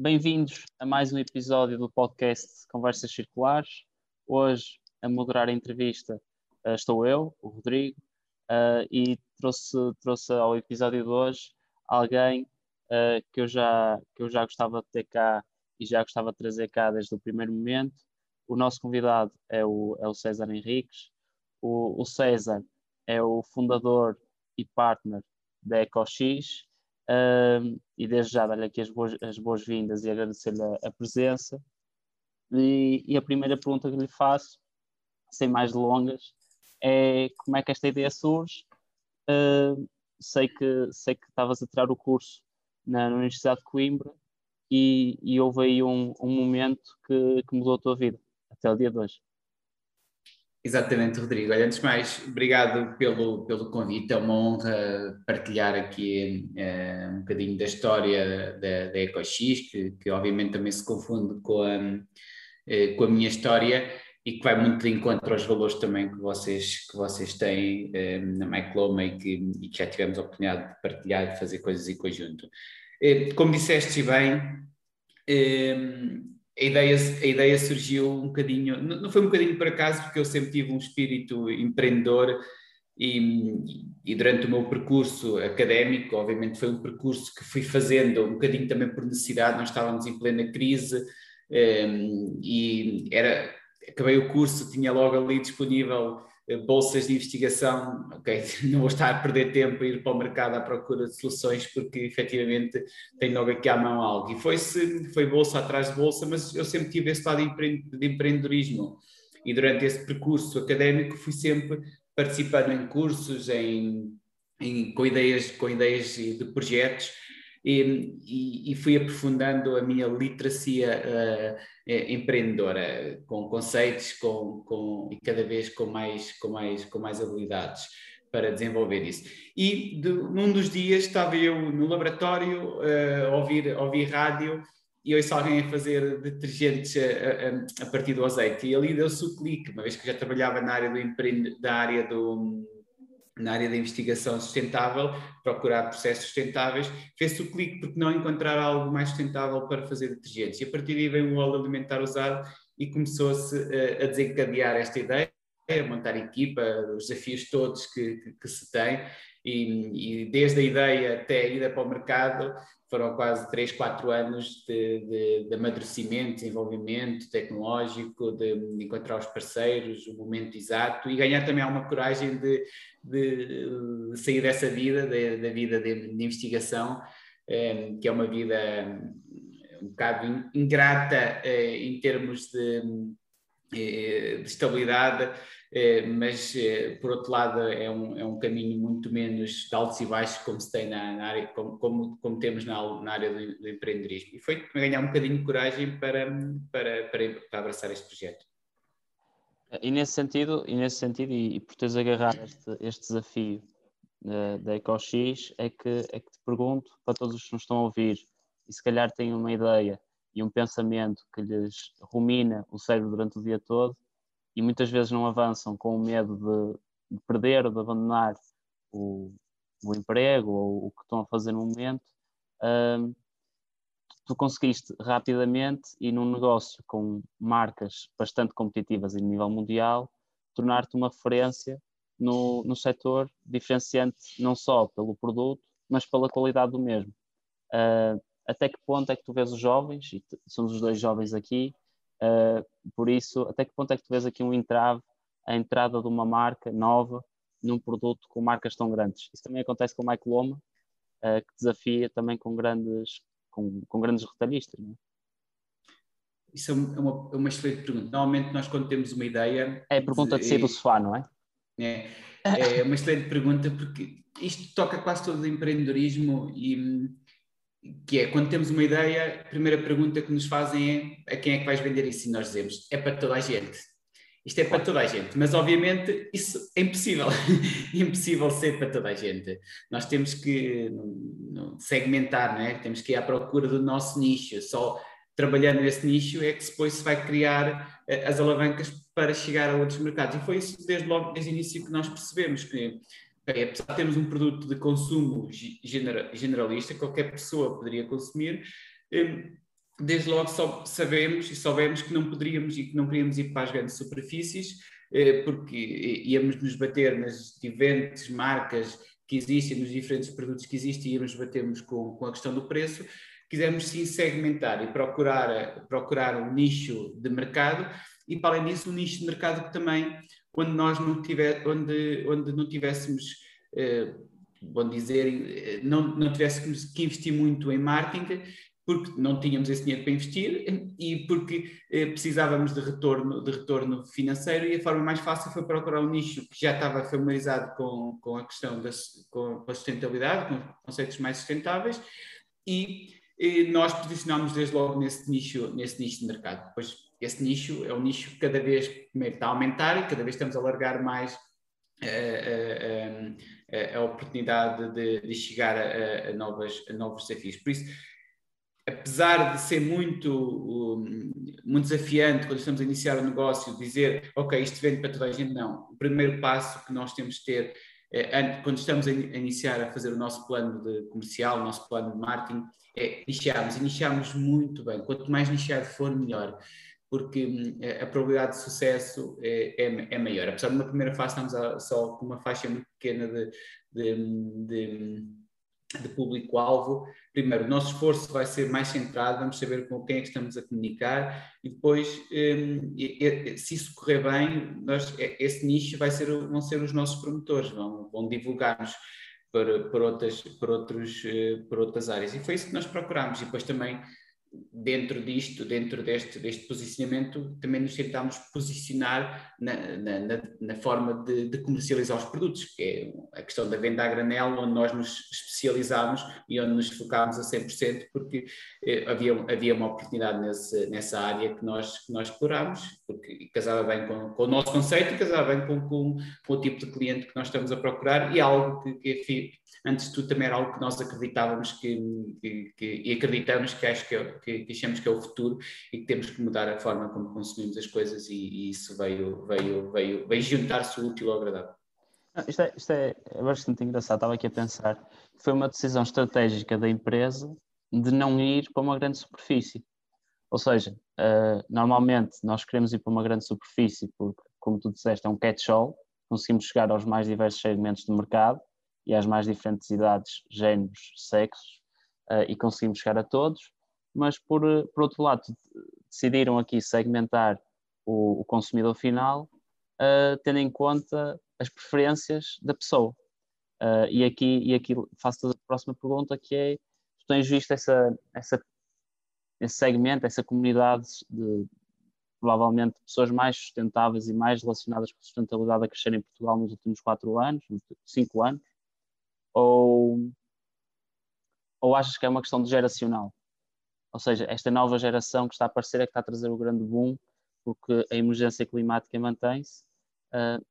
bem-vindos a mais um episódio do podcast Conversas Circulares. Hoje, a moderar a entrevista, uh, estou eu, o Rodrigo, uh, e trouxe, trouxe ao episódio de hoje alguém uh, que, eu já, que eu já gostava de ter cá e já gostava de trazer cá desde o primeiro momento. O nosso convidado é o, é o César Henriques. O, o César é o fundador e partner da EcoX uh, e desde já dar-lhe aqui as boas-vindas boas e agradecer-lhe a, a, presença. E, e, a primeira pergunta que lhe faço, sem mais delongas, é como é que esta ideia surge? Uh, sei que sei que estavas a tirar o curso na, na Universidade de Coimbra e, e houve aí um, um momento que, que mudou a tua vida até o dia de hoje. Exatamente, Rodrigo. Olha, antes de mais, obrigado pelo, pelo convite. É uma honra partilhar aqui é, um bocadinho da história da, da EcoX, que, que obviamente também se confunde com a, é, com a minha história e que vai muito de encontro aos valores também que vocês, que vocês têm é, na MyCloma e que, e que já tivemos a oportunidade de partilhar e fazer coisas em conjunto. como disseste bem, a ideia, a ideia surgiu um bocadinho, não foi um bocadinho por acaso, porque eu sempre tive um espírito empreendedor e, e, durante o meu percurso académico, obviamente foi um percurso que fui fazendo um bocadinho também por necessidade, nós estávamos em plena crise um, ehm, e era, acabei o curso, tinha logo ali disponível bolsas de investigação, ok, não vou estar a perder tempo a ir para o mercado à procura de soluções porque efetivamente tenho logo aqui à mão algo. E foi-se, foi bolsa atrás de bolsa, mas eu sempre tive esse lado de empreendedorismo e durante esse percurso académico fui sempre participando em cursos, em, em com, ideias, com ideias de projetos e, e, fui aprofundando a minha literacia uh, empreendedora, com conceitos com, com, e cada vez com mais, com, mais, com mais habilidades para desenvolver isso. E de, num dos dias estava eu no laboratório uh, a, ouvir, ouvir rádio e ouço alguém a fazer detergentes a, a, a partir do azeite. E ali deu-se o clique, uma vez que já trabalhava na área do empreende, da área do na área da investigação sustentável, procurar processos sustentáveis, fez-se o clique porque não encontrar algo mais sustentável para fazer detergentes. E a partir daí veio um óleo alimentar usado e começou-se a, a desencadear esta ideia, a montar equipa, os desafios todos que, que, que se tem, e, e, desde a ideia até a ida para o mercado, foram quase 3, 4 anos de, de, de amadurecimento, desenvolvimento tecnológico, de, de, encontrar os parceiros, o momento exato e ganhar também alguma coragem de, de sair dessa vida, da vida de, investigação, eh, que é uma vida um bocado ingrata eh, em termos de, eh, de estabilidade eh, mas eh, por outro lado é um, é um caminho muito menos de altos e baixos como se tem na, na área, como, como, como, temos na, na área do, do, empreendedorismo. E foi ganhar um bocadinho de coragem para, para, para, para abraçar este projeto. E nesse sentido, e, nesse sentido, e, e por teres agarrado este, este desafio uh, da EcoX, é que, é que te pergunto, para todos os que nos estão a ouvir, e se calhar têm uma ideia e um pensamento que lhes rumina o cérebro durante o dia todo, e muitas vezes não avançam com o medo de, de perder ou de abandonar o, o, emprego ou o que estão a fazer no momento, um, tu conseguiste rapidamente e num negócio com marcas bastante competitivas em nível mundial, tornar-te uma referência no, no setor, diferenciante não só pelo produto, mas pela qualidade do mesmo. Uh, até que ponto é que tu vês os jovens, e somos os dois jovens aqui, Uh, por isso, até que ponto é que tu vês aqui um entrave, a entrada de uma marca nova num produto com marcas tão grandes? Isso também acontece com o Mike Loma, uh, que desafia também com grandes, com, com grandes retalhistas. Não é? Isso é uma, é uma excelente pergunta. Normalmente nós quando temos uma ideia... É a pergunta de, de sair do sofá, não é? É, é uma excelente pergunta porque isto toca quase todo o empreendedorismo e que é quando temos uma ideia, a primeira pergunta que nos fazem é a quem é que vais vender isso? E nós dizemos, é para toda a gente. Isto é para toda a gente, mas obviamente isso é impossível, é impossível ser para toda a gente. Nós temos que segmentar, não é? temos que ir à procura do nosso nicho. Só trabalhando nesse nicho é que depois se vai criar eh, as alavancas para chegar a outros mercados. E foi isso desde logo, desde o início que nós percebemos que Okay, apesar de termos um produto de consumo generalista, qualquer pessoa poderia consumir, hum, desde logo sabemos e soubemos que não poderíamos e que não queríamos ir para as grandes superfícies, eh, porque íamos nos bater nas diferentes marcas que existem, nos diferentes produtos que existem, íamos batermos com, com a questão do preço. Quisemos sim segmentar e procurar, procurar um nicho de mercado e, para além disso, um nicho de mercado que também, onde nós não, tiver, onde, onde não tivéssemos, eh, vamos dizer, eh, não, não tivéssemos que investir muito em marketing porque não tínhamos esse dinheiro para investir e porque eh, precisávamos de retorno, de retorno financeiro e a forma mais fácil foi procurar um nicho que já estava familiarizado com, com a questão da com a sustentabilidade, com conceitos mais sustentáveis e, eh, nós posicionámos desde logo nesse nicho, nesse nicho de mercado. Pois esse nicho é um nicho que cada vez está a aumentar e cada vez estamos a alargar mais a, a, a, a oportunidade de, de chegar a, novas, novos desafios. Por isso, apesar de ser muito, muito desafiante quando estamos a iniciar o um negócio, dizer, ok, isto vende para toda a gente, não. O primeiro passo que nós temos de ter, é, quando estamos a iniciar a fazer o nosso plano de comercial, o nosso plano de marketing, é nichearmos, e nichearmos muito bem. Quanto mais nicheado for, melhor, porque hum, a probabilidade de sucesso é, é, é maior. Apesar de uma primeira fase estamos só com uma faixa muito pequena de, de, de de público-alvo, primeiro, o nosso esforço vai ser mais centrado, vamos saber com quem é que estamos a comunicar e depois, um, se isso correr bem, nós, esse nicho vai ser, vão ser os nossos promotores, vão, vão divulgar-nos para, para, outras, para, outros, eh, para outras áreas. E foi isso que nós procurámos. E depois também dentro disto, dentro deste, deste posicionamento, também nos tentámos posicionar na, na, na forma de, de, comercializar os produtos, que é a questão da venda a granel, onde nós nos especializámos e onde nos focámos a 100%, porque eh, havia, havia uma oportunidade nesse, nessa área que nós, que nós explorámos, porque casava bem com, com o nosso conceito e casava bem com, com, com, o tipo de cliente que nós estamos a procurar e é algo que, que antes de tudo também era algo que nós acreditávamos que, que, que e acreditamos que acho que, é, que, que, achamos que é o futuro e que temos que mudar a forma como consumimos as coisas e, e isso veio, veio, veio, veio juntar-se útil ao agradável. Isto é, isto é, é bastante engraçado, estava aqui a pensar foi uma decisão estratégica da empresa de não ir para uma grande superfície. Ou seja, uh, normalmente nós queremos ir para uma grande superfície porque, como tu disseste, é um catch-all, conseguimos chegar aos mais diversos segmentos do mercado e às mais diferentes idades, géneros, sexos, uh, e conseguimos chegar a todos, mas por, eh, por outro lado decidiram aqui segmentar o, o consumidor final, uh, tendo em conta as preferências da pessoa. Uh, e, aqui, e aqui faço a próxima pergunta que é, tu tens visto essa, essa, esse segmento, essa comunidade de provavelmente pessoas mais sustentáveis e mais relacionadas com a sustentabilidade a crescer em Portugal nos últimos quatro anos, cinco anos? ou, ou achas que é uma questão de geracional? Ou seja, esta nova geração que está a aparecer é que está a trazer o grande boom, porque a emergência climática mantém-se, uh,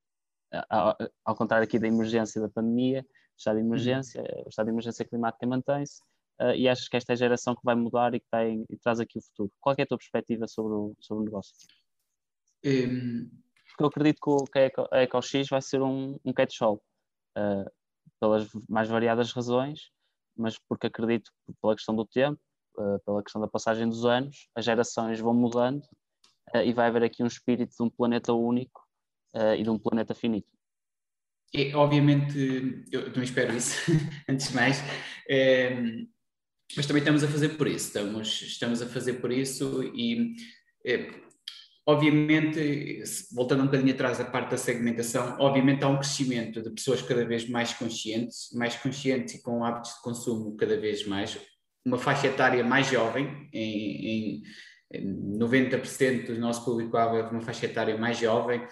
ao, contrário aqui da emergência da pandemia, o estado de emergência, o estado de emergência climática mantém-se, uh, e achas que esta é a geração que vai mudar e que tem, e traz aqui o futuro? Qual é a tua perspectiva sobre o, sobre o negócio? Um... Porque eu acredito que, a EcoX vai ser um, um catch-all. Uh, pelas mais variadas razões, mas porque acredito pela questão do tempo, pela questão da passagem dos anos, as gerações vão mudando eh, e vai haver aqui um espírito de um planeta único eh, e de um planeta finito. E, obviamente, eu também espero isso, antes de mais, é, mas também estamos a fazer por isso, estamos, estamos a fazer por isso e é, Obviamente, voltando um bocadinho atrás da parte da segmentação, obviamente há um crescimento de pessoas cada vez mais conscientes, mais conscientes e com hábitos de consumo cada vez mais, uma faixa etária mais jovem, em, em 90% do nosso público-alvo é uma faixa etária mais jovem,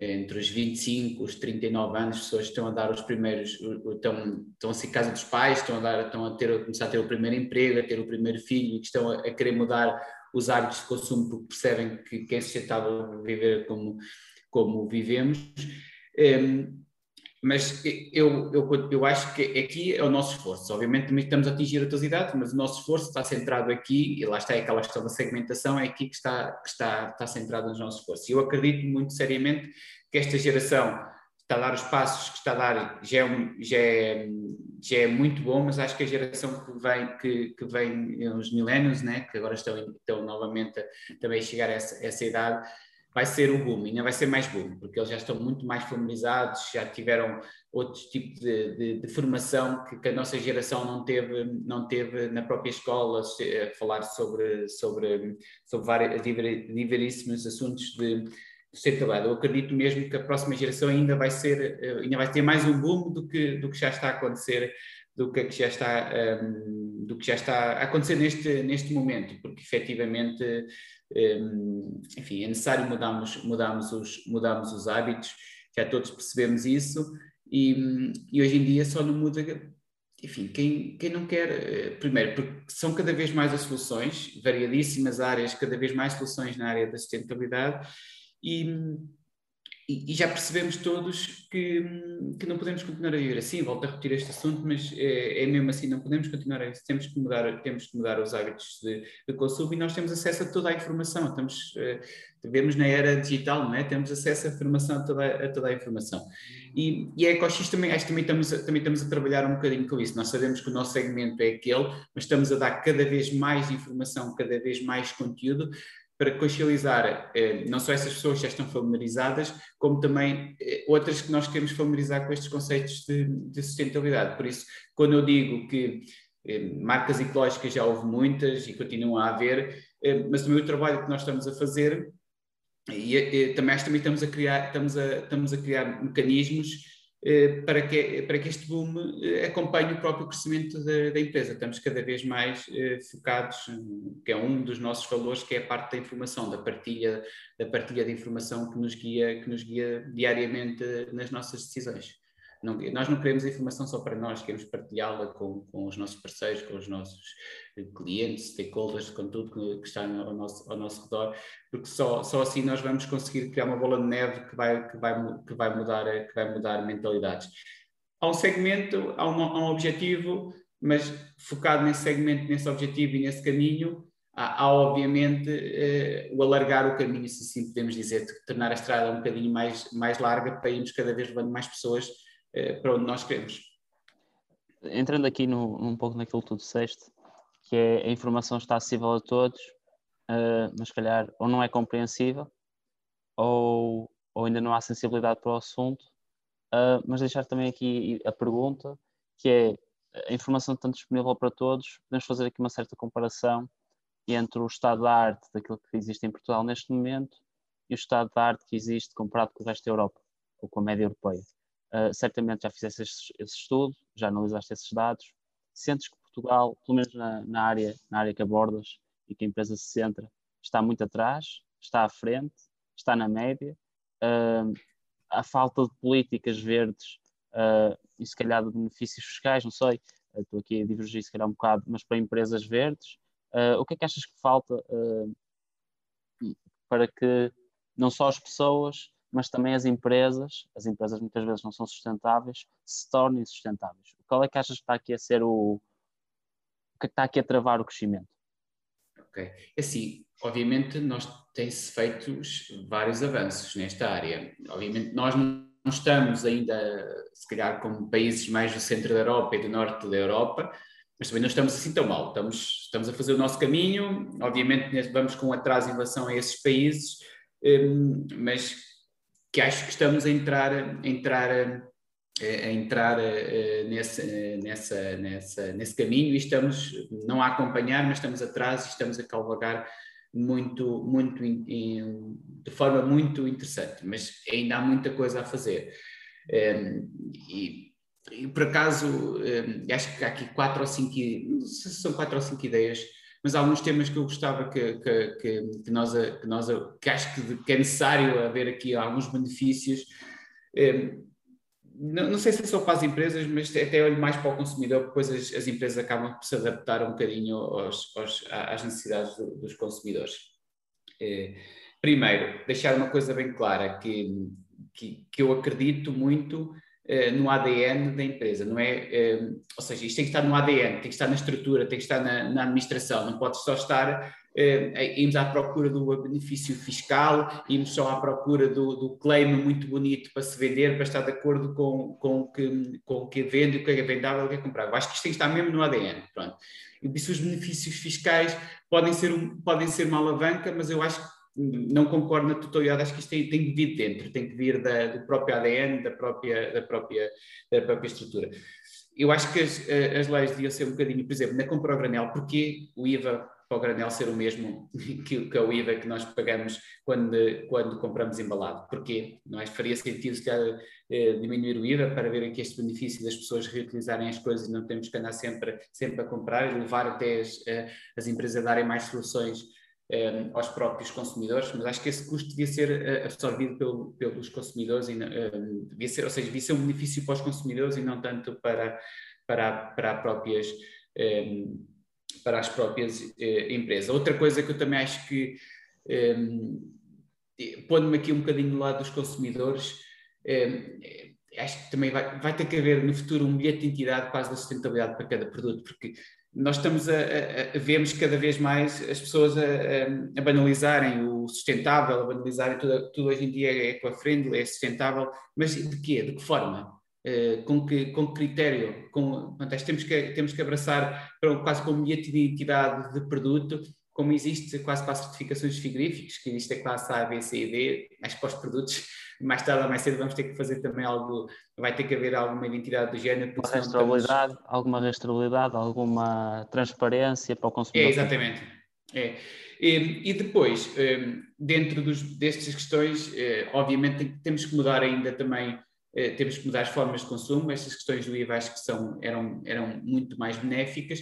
entre os 25 e os 39 anos, as pessoas estão a dar os primeiros, estão, estão a ser casa dos pais, estão a, dar, estão a, ter, a começar a ter o primeiro emprego, a ter o primeiro filho e que estão a, a querer mudar os hábitos de consumo porque percebem que, que é sustentável viver como, como vivemos. Um, mas eu, eu, eu acho que aqui é o nosso esforço. Obviamente também estamos a atingir outras idades, mas o nosso esforço está centrado aqui, e lá está aquela questão da segmentação, é aqui que está, que está, está centrado no nosso esforço. E eu acredito muito seriamente que esta geração está a dar os passos que está a dar já é, já é, já é muito bom, mas acho que a geração que vem, que, que vem os millennials, né, que agora estão, estão novamente a, também a chegar a essa, essa idade, vai ser o boom, ainda vai ser mais boom, porque eles já estão muito mais familiarizados, já tiveram outros tipos de, de, de formação que, que, a nossa geração não teve, não teve na própria escola, a falar sobre, sobre, sobre vários, diveríssimos assuntos de sustentabilidade. Eu acredito mesmo que a próxima geração ainda vai ser, eh, ainda vai ter mais um boom do que, do que já está a acontecer, do que já está, um, do que já está a acontecer neste, neste momento, porque efetivamente, enfim, é necessário mudarmos, mudarmos, os, mudarmos os hábitos, já todos percebemos isso, e, e hoje em dia só não muda enfim, quem, quem não quer, eh, primeiro, porque são cada vez mais as soluções, variadíssimas áreas, cada vez mais soluções na área da sustentabilidade, e, e, já percebemos todos que, que não podemos continuar a viver assim. Volto a repetir este assunto, mas é, é mesmo assim, não podemos continuar a temos que mudar, temos que mudar os hábitos de, de consumo e nós temos acesso a toda a informação. Estamos, uh, vivemos na era digital, não é? Temos acesso à informação, a toda, a toda a informação. E, e a EcoX também, acho que também estamos, a, também estamos a trabalhar um bocadinho com isso. Nós sabemos que o nosso segmento é aquele, mas estamos a dar cada vez mais informação, cada vez mais conteúdo, para consciencializar eh, não só essas pessoas que já estão familiarizadas, como também eh, outras que nós queremos familiarizar com estes conceitos de, de sustentabilidade. Por isso, quando eu digo que eh, marcas ecológicas já houve muitas e continuam a haver, mas também o trabalho que nós estamos a fazer e, também também estamos a criar estamos a, estamos a criar mecanismos para que, para que este boom eh, acompanhe o próprio crescimento da, da, empresa. Estamos cada vez mais eh, focados, que é um dos nossos valores, que é a parte da informação, da partilha, da partilha de informação que nos guia, que nos guia diariamente nas nossas decisões. Não, nós não queremos a informação só para nós, queremos partilhá-la com, com os nossos parceiros, com os nossos clientes, stakeholders, com tudo que, que está ao nosso, ao nosso redor, porque só, só assim nós vamos conseguir criar uma bola de neve que vai, que vai, que vai, mudar, que vai mudar mentalidades. Há um segmento, há um, há um objetivo, mas focado nesse segmento, nesse objetivo e nesse caminho, há, há obviamente eh, o alargar o caminho, se assim podemos dizer, tornar a estrada um bocadinho mais, mais larga para irmos cada vez levando mais pessoas para onde nós queremos. Entrando aqui no, um pouco naquilo que tu disseste, que é a informação está acessível a todos, uh, mas calhar ou não é compreensível ou, ou ainda não há sensibilidade para o assunto. Uh, mas deixar também aqui a pergunta, que é a informação tanto disponível para todos, podemos fazer aqui uma certa comparação entre o estado da arte daquilo que existe em Portugal neste momento e o estado da arte que existe comparado com o resto da Europa ou com a média europeia. Uh, certamente já fizeste esse, esse, estudo, já analisaste esses dados. Sentes que Portugal, pelo menos na, na, área, na área que abordas e que a empresa se centra, está muito atrás, está à frente, está na média. Uh, a falta de políticas verdes uh, e se calhar de benefícios fiscais, não sei, estou aqui a divergir se calhar um bocado, mas para empresas verdes, o que é que achas que falta para que não só as pessoas, mas também as empresas, as empresas muitas vezes não são sustentáveis, se tornem sustentáveis? Qual é que achas que está aqui a ser o, que está aqui a travar o crescimento? Ok, é assim, obviamente nós tem-se feito vários avanços nesta área. Obviamente nós não estamos ainda, se calhar, como países mais do centro da Europa e do norte da Europa, mas também não estamos assim tão mal. Estamos, estamos a fazer o nosso caminho, obviamente vamos com atraso em relação a esses países, hum, mas que acho que estamos a entrar, a entrar, a entrar nesse, nessa, nessa, nesse caminho e estamos não a acompanhar, mas estamos atrás e estamos a calvagar muito, muito de forma muito interessante, mas ainda há muita coisa a fazer. E, e por acaso, acho que há aqui quatro ou cinco, não sei se são quatro ou cinco ideias mas há alguns temas que eu gostava que, que, que, que nós, que, nós, que acho que, que é necessário haver aqui alguns benefícios. Eh, não, não, sei se é só para as empresas, mas até olho mais para o consumidor, porque depois as, as empresas acabam por se adaptar um bocadinho aos, aos, às necessidades do, dos consumidores. Eh, primeiro, deixar uma coisa bem clara, que, que, que eu acredito muito eh, no ADN da empresa, não é? Eh, ou seja, isto tem que estar no ADN, tem que estar na estrutura, tem que estar na, na administração, não pode só estar eh, íamos à procura do benefício fiscal, íamos só à procura do, do claim muito bonito para se vender, para estar de acordo com, com, o, que, com o que vende, o que é vendável, o que é comprável. Acho que isto tem que estar mesmo no ADN. Pronto. E disse os benefícios fiscais podem ser, um, podem ser uma alavanca, mas eu acho que não concordo na totalidade, acho que isto tem, tem que vir dentro, tem que vir da, do próprio ADN, da própria, da própria, da própria estrutura. Eu acho que as, as leis deviam ser um bocadinho, por exemplo, na compra ao granel, porque o IVA para o granel ser o mesmo que, que o IVA que nós pagamos quando, quando compramos embalado. Porquê? Não é? Faria sentido se calhar, eh, diminuir o IVA para ver aqui este benefício das pessoas reutilizarem as coisas e não temos que andar sempre, sempre a comprar e levar até as, eh, as empresas a darem mais soluções eh, aos próprios consumidores, mas acho que esse custo devia ser eh, absorvido pelo, pelos consumidores, e, eh, devia ser, ou seja, devia ser um benefício para os consumidores e não tanto para, para, para, próprias, para as próprias empresas. Outra coisa que eu também acho que, pondo-me aqui um bocadinho do lado dos consumidores, acho que também vai, vai ter que haver no futuro um bilhete de identidade quase da sustentabilidade para cada produto, porque nós estamos a, a, a, vemos cada vez mais as pessoas a, a, banalizarem o sustentável, a banalizarem tudo, tudo hoje em dia é eco-friendly, é sustentável, mas de quê? De que forma? Uh, com, que, com que critério? Com, portanto, temos, que, temos que abraçar quase como bilhete de identidade de produto, como existe quase para as certificações frigoríficas, que existe a classe A, B, C e D, mas para os produtos mais tarde ou mais cedo vamos ter que fazer também algo, vai ter que haver alguma identidade do género. Uma rastreabilidade, estamos... alguma rastreabilidade, alguma transparência para o consumidor. É, exatamente. É. E, e depois, hum, dentro dos, destas questões, eh, obviamente temos que mudar ainda também, eh, temos que mudar as formas de consumo, estas questões do IVA acho que são, eram, eram muito mais benéficas.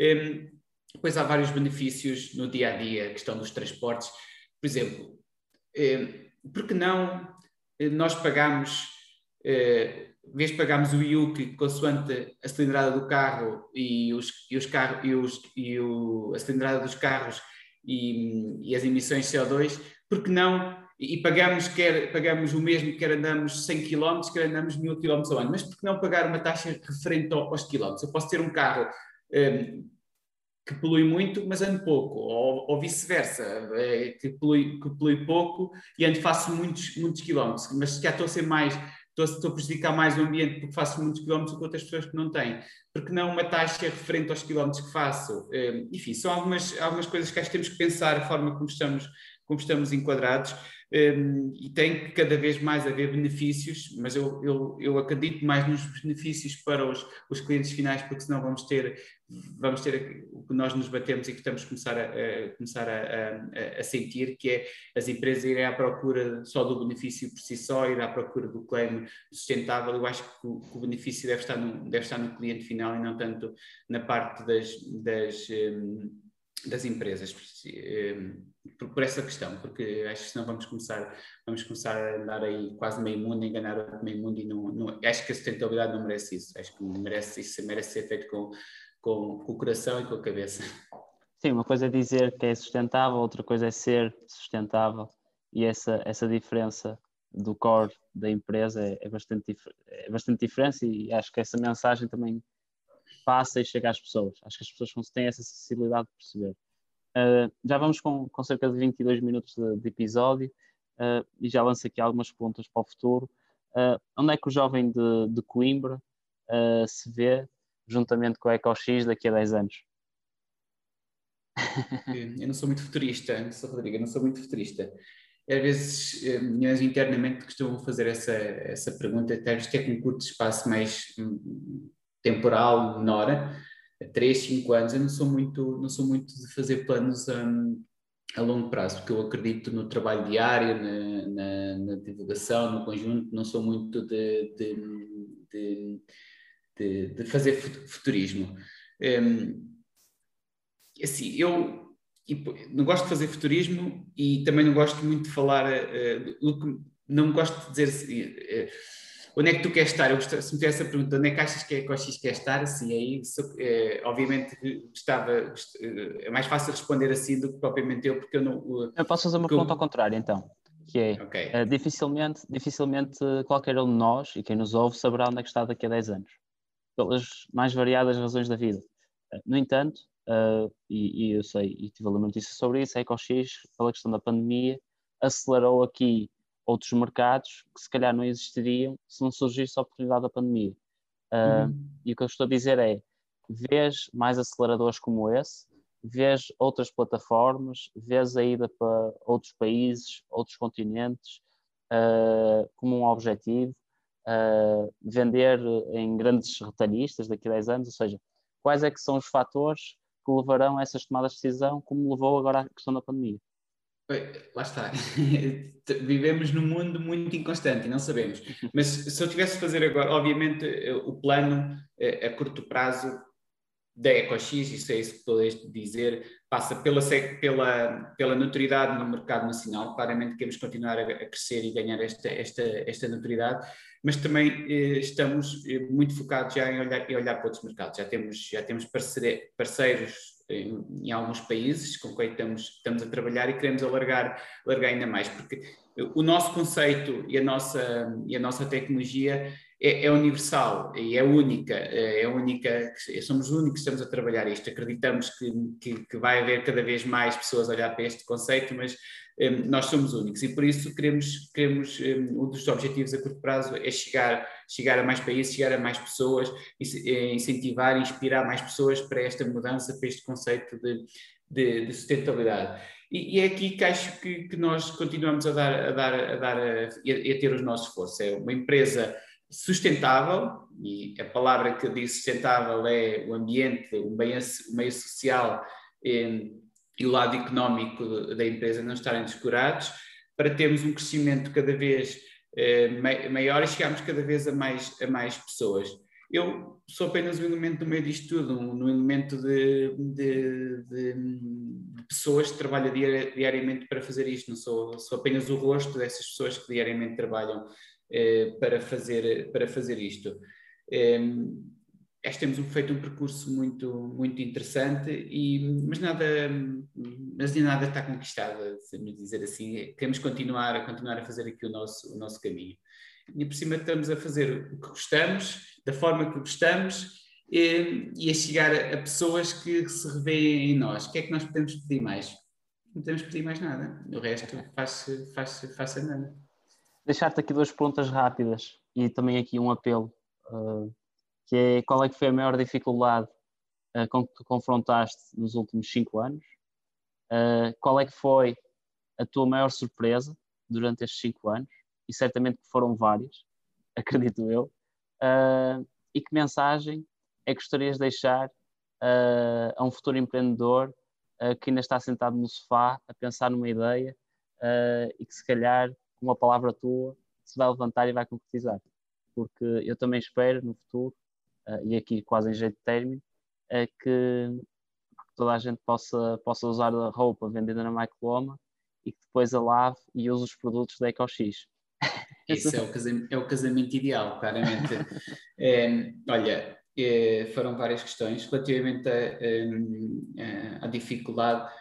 Hum, depois há vários benefícios no dia a dia, a questão dos transportes. Por exemplo, hum, por que não nós pagamos, eh, vez pagamos o IUC consoante a cilindrada do carro e, os, e, os carro, e, os, e o, a cilindrada dos carros e, e as emissões de CO2, porque não e pagamos, quer, pagamos o mesmo, quer andamos 100 km, quer andamos 1000 km ao ano, mas por que não pagar uma taxa referente aos quilómetros? Eu posso ter um carro um, que polui muito, mas ando pouco, ou, ou vice-versa, é, que, polui, que polui pouco e ando faço muitos, muitos quilómetros, mas se já estou a ser mais, estou, estou a prejudicar mais o ambiente porque faço muitos quilómetros do que outras pessoas que não têm, porque não uma taxa referente aos quilómetros que faço, é, enfim, são algumas, algumas coisas que acho que temos que pensar a forma como estamos, como estamos enquadrados, um, e tem cada vez mais haver benefícios, mas eu, eu, eu acredito mais nos benefícios para os, os clientes finais, porque senão vamos ter, vamos ter o que nós nos batemos e que estamos a começar a, a começar a, a, a, sentir, que é as empresas irem à procura só do benefício por si só, ir à procura do claim sustentável. Eu acho que o, que o benefício deve estar, no, deve estar no cliente final e não tanto na parte das, das um, das empresas eh, por, por, essa questão, porque acho que senão vamos começar, vamos começar a andar aí quase meio mundo, enganar o meio mundo e não, não, acho que a sustentabilidade não merece isso, acho que merece isso, merece ser feito com, com, com o coração e com a cabeça. Sim, uma coisa é dizer que é sustentável, outra coisa é ser sustentável e essa, essa diferença do core da empresa é, é bastante, é bastante diferente e acho que essa mensagem também passa e chega às pessoas. Acho que as pessoas têm essa sensibilidade de perceber. Uh, já vamos com, com, cerca de 22 minutos de, de episódio uh, e já lanço aqui algumas perguntas para o futuro. Uh, onde é que o jovem de, de Coimbra se vê juntamente com a EcoX daqui a 10 anos? Eu não sou muito futurista, sou Rodrigo, eu não sou muito futurista. Às vezes, nós internamente costumam fazer essa, essa pergunta, até ter um curto espaço mais hum, temporal menor, a 3, 5 anos, eu não sou muito, não sou muito de fazer planos um, a longo prazo, porque eu acredito no trabalho diário, na, na, na divulgação, no conjunto, não sou muito de, de, de, de, fazer futurismo. Um, assim, eu não gosto de fazer futurismo e também não gosto muito de falar, uh, não gosto de dizer uh, onde é que tu queres estar? Eu gostava, se me tivesse a pergunta, onde é que achas que a Coxis quer estar? Assim, aí, é, obviamente, gostava, é mais fácil responder assim do que propriamente eu, porque eu não... Eu posso fazer uma pergunta eu... ao contrário, então, que é, okay. é, dificilmente, dificilmente qualquer um de nós, e quem nos ouve, saberá onde é que está daqui a 10 anos, pelas mais variadas razões da vida. No entanto, uh, e, e, eu sei, e tive a notícia sobre isso, a EcoX, pela questão da pandemia, acelerou aqui outros mercados que se calhar não existiriam se não surgisse a oportunidade da pandemia. Uh, uhum. E o que eu estou a dizer é, vês mais aceleradores como esse, vês outras plataformas, vês a ida para outros países, outros continentes, uh, como um objetivo, uh, vender em grandes retalhistas daqui a 10 anos, ou seja, quais é que são os fatores que levarão a essas tomadas de decisão, como levou agora à questão da pandemia? Lá está. Vivemos num mundo muito inconstante e não sabemos. Mas se eu tivesse de fazer agora, obviamente, eh, o plano a curto prazo da EcoX, isso é isso que estou a dizer, passa pela, pela, pela notoriedade no mercado nacional. Claramente queremos continuar a, a crescer e ganhar esta, esta, esta notoriedade, mas também eh, estamos eh, muito focados já em olhar, em olhar para outros mercados. Já temos, já temos parceiros em, em, alguns países com quem estamos, estamos a trabalhar e queremos alargar, alargar ainda mais, porque o nosso conceito e a nossa, e a nossa tecnologia é, é, universal e é única, é única, somos os únicos que estamos a trabalhar isto. Acreditamos que, que, que vai haver cada vez mais pessoas a olhar para este conceito, mas nós somos únicos e por isso queremos, queremos um, um, dos objetivos a curto prazo é chegar, chegar a mais países, chegar a mais pessoas, é incentivar, inspirar mais pessoas para esta mudança, para este conceito de, de, de sustentabilidade. E, e, é aqui que acho que, que nós continuamos a dar, a dar, a dar a, a ter os nossos esforços. É uma empresa sustentável, e a palavra que disse sustentável é o ambiente, o meio, o meio social e, e o lado económico da empresa não estarem descurados, para termos um crescimento cada vez eh, maior e chegarmos cada vez a mais, a mais pessoas. Eu sou apenas um elemento no meio disto tudo, um, um elemento de, de, de, de, pessoas que trabalham diariamente para fazer isto, não sou, sou apenas o rosto dessas pessoas que diariamente trabalham eh, para, fazer, para fazer isto. Acho que temos feito um percurso muito, muito interessante, e, mas, nada, mas nada está conquistado, se me dizer assim. Queremos continuar a, continuar a fazer aqui o nosso, o nosso caminho. E por cima estamos a fazer o que gostamos, da forma que gostamos, e, e a chegar a, a pessoas que se revêem em nós. O que é que nós podemos pedir mais? Não podemos pedir mais nada. O resto faz-se faz, faz andando deixar-te aqui duas perguntas rápidas e também aqui um apelo, uh, que é qual é que foi a maior dificuldade uh, com que tu confrontaste nos últimos cinco anos? Uh, qual é que foi a tua maior surpresa durante estes cinco anos? E certamente que foram várias, acredito eu. e que mensagem é que gostarias de deixar a um futuro empreendedor que ainda está sentado no sofá a pensar numa ideia e que se calhar uma palavra tua se vai levantar e vai concretizar. Porque eu também espero no futuro, uh, e aqui quase em jeito de término, é que toda a gente possa, possa usar a roupa vendida na Microloma e que depois a lave e use os produtos da EcoX. Esse é o, casamento, é o casamento ideal, claramente. é, olha, é, foram várias questões relativamente à dificuldade.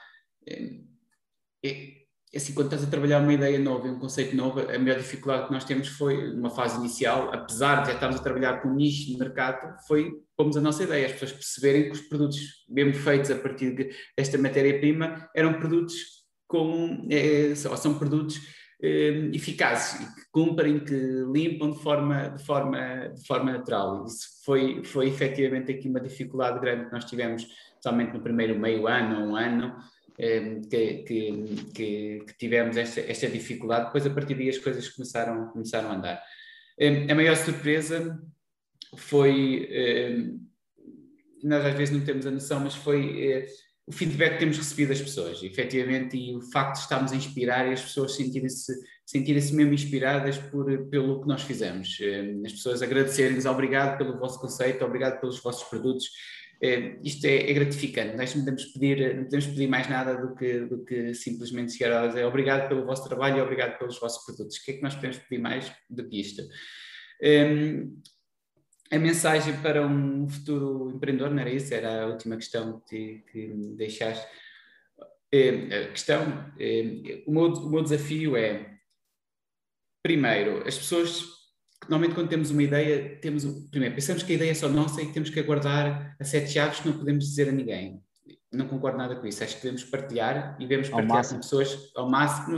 É, assim, quando estás a trabalhar uma ideia nova e um conceito novo, a maior dificuldade que nós temos foi, numa fase inicial, apesar de já estarmos a trabalhar com um nicho no mercado, foi pomos a nossa ideia, as pessoas perceberem que os produtos, mesmo feitos a partir desta matéria-prima, eram produtos com, é, são produtos é, eficazes e que cumprem, que limpam de forma, de forma, de forma natural. Isso foi, foi efetivamente aqui uma dificuldade grande que nós tivemos, somente no primeiro meio ano ou um ano, que, que, que, que, tivemos esta, esta dificuldade, depois a partir daí as coisas começaram, começaram a andar. A maior surpresa foi, nós às vezes não temos a noção, mas foi eh, o feedback que temos recebido das pessoas, efetivamente, e o facto de estarmos a inspirar e as pessoas sentirem-se sentirem-se mesmo inspiradas por, pelo que nós fizemos. As pessoas agradecerem-nos, obrigado pelo vosso conceito, obrigado pelos vossos produtos, isto é, é, gratificante. Nós não podemos, pedir, não podemos pedir mais nada do que, do que simplesmente chegar a dizer obrigado pelo vosso trabalho e obrigado pelos vossos produtos. O que é que nós podemos pedir mais do que isto? Um, a mensagem para um futuro empreendedor, não era isso? Era a última questão que, que deixaste. É, a questão, é, o, meu, o meu desafio é, primeiro, as pessoas normalmente quando temos uma ideia, temos primeiro pensamos que a ideia é só nossa e temos que aguardar a sete chaves que não podemos dizer a ninguém. não concordo nada com isso. Acho que devemos partilhar e devemos partilhar com pessoas ao máximo,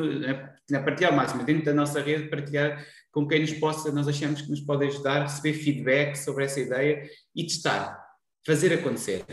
na partilhar ao máximo, dentro da nossa rede, partilhar com quem nos possa, nós achamos que nos pode ajudar, receber feedback sobre essa ideia e testar, fazer acontecer.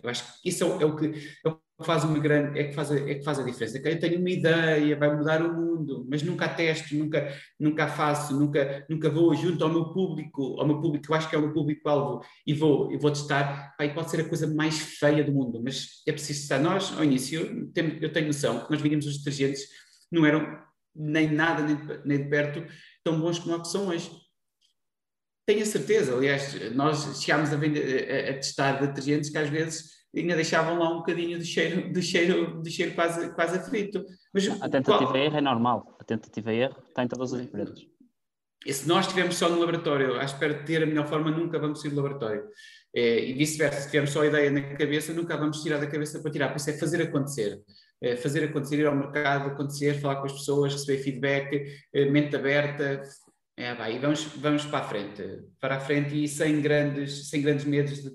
Eu acho que isso é o, é o que, é o faz uma grande, é que faz a, é que faz a diferença. Eu tenho uma ideia, vai mudar o mundo, mas nunca testo, nunca, nunca faço, nunca, nunca vou junto ao meu público, ao meu público, eu acho que é o meu público-alvo, e vou, e vou testar, aí pode ser a coisa mais feia do mundo, mas é preciso estar. Nós, ao início, eu tenho noção que nós vendíamos os detergentes, não eram nem nada, nem, nem de perto, tão bons como os que são hoje. Tenho a certeza, aliás, nós chegámos a, vender, a, a testar detergentes que às vezes ainda deixavam lá um bocadinho de cheiro, de cheiro, de cheiro quase, quase frito. Mas, a tentativa qual... erro é normal. A tentativa erro está em todas as empresas. E se nós estivermos só no laboratório à espera de ter a melhor forma, nunca vamos sair do laboratório. É, e vice-versa, se tivermos só a ideia na cabeça, nunca vamos tirar da cabeça para tirar. Por isso é fazer acontecer. É fazer acontecer, ir ao mercado, acontecer, falar com as pessoas, receber feedback, é, mente aberta, é, vai, e vamos, vamos para a frente, para a frente e sem grandes, sem grandes medos de,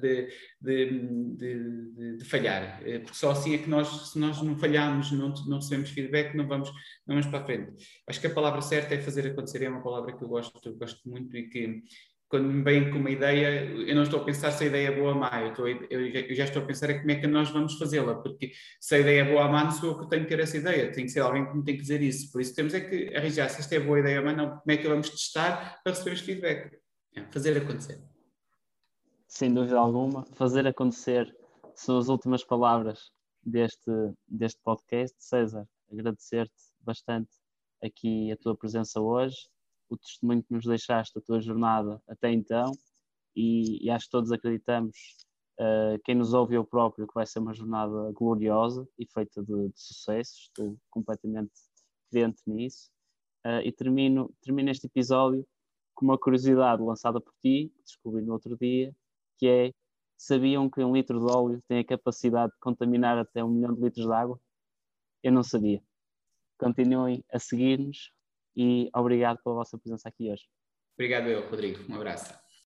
de, de, de, falhar, eh, porque só assim é que nós, se nós não falharmos, não, não recebemos feedback, não vamos, não vamos para a frente. Acho que a palavra certa é fazer acontecer, é uma palavra que eu gosto, gosto muito e que, quando me vem com uma ideia, eu não estou a pensar se a ideia é boa ou má, eu, estou, eu, já estou a pensar é como é que nós vamos fazê-la, porque se a ideia é boa ou má, não sou eu que tenho que ter essa ideia, tem que ser alguém que me tem que dizer isso. Por isso temos é que arranjar se esta é boa ideia ou má, não, como é que vamos testar para receber os feedback. É, fazer acontecer. Sem dúvida alguma, fazer acontecer são as últimas palavras deste, deste podcast. César, agradecer-te bastante aqui a tua presença hoje o testemunho que nos deixaste da tua jornada até então e, e acho que todos acreditamos, uh, quem nos ouve eu próprio, que vai ser uma jornada gloriosa e feita de, de sucesso, estou completamente crente nisso. Uh, e termino, termino este episódio com uma curiosidade lançada por ti, que descobri no outro dia, que é, sabiam que um litro de óleo tem a capacidade de contaminar até um milhão de litros de água? Eu não sabia. Continuem a seguir-nos, e obrigado pela vossa presença aqui hoje. Obrigado eu, Rodrigo. Um abraço.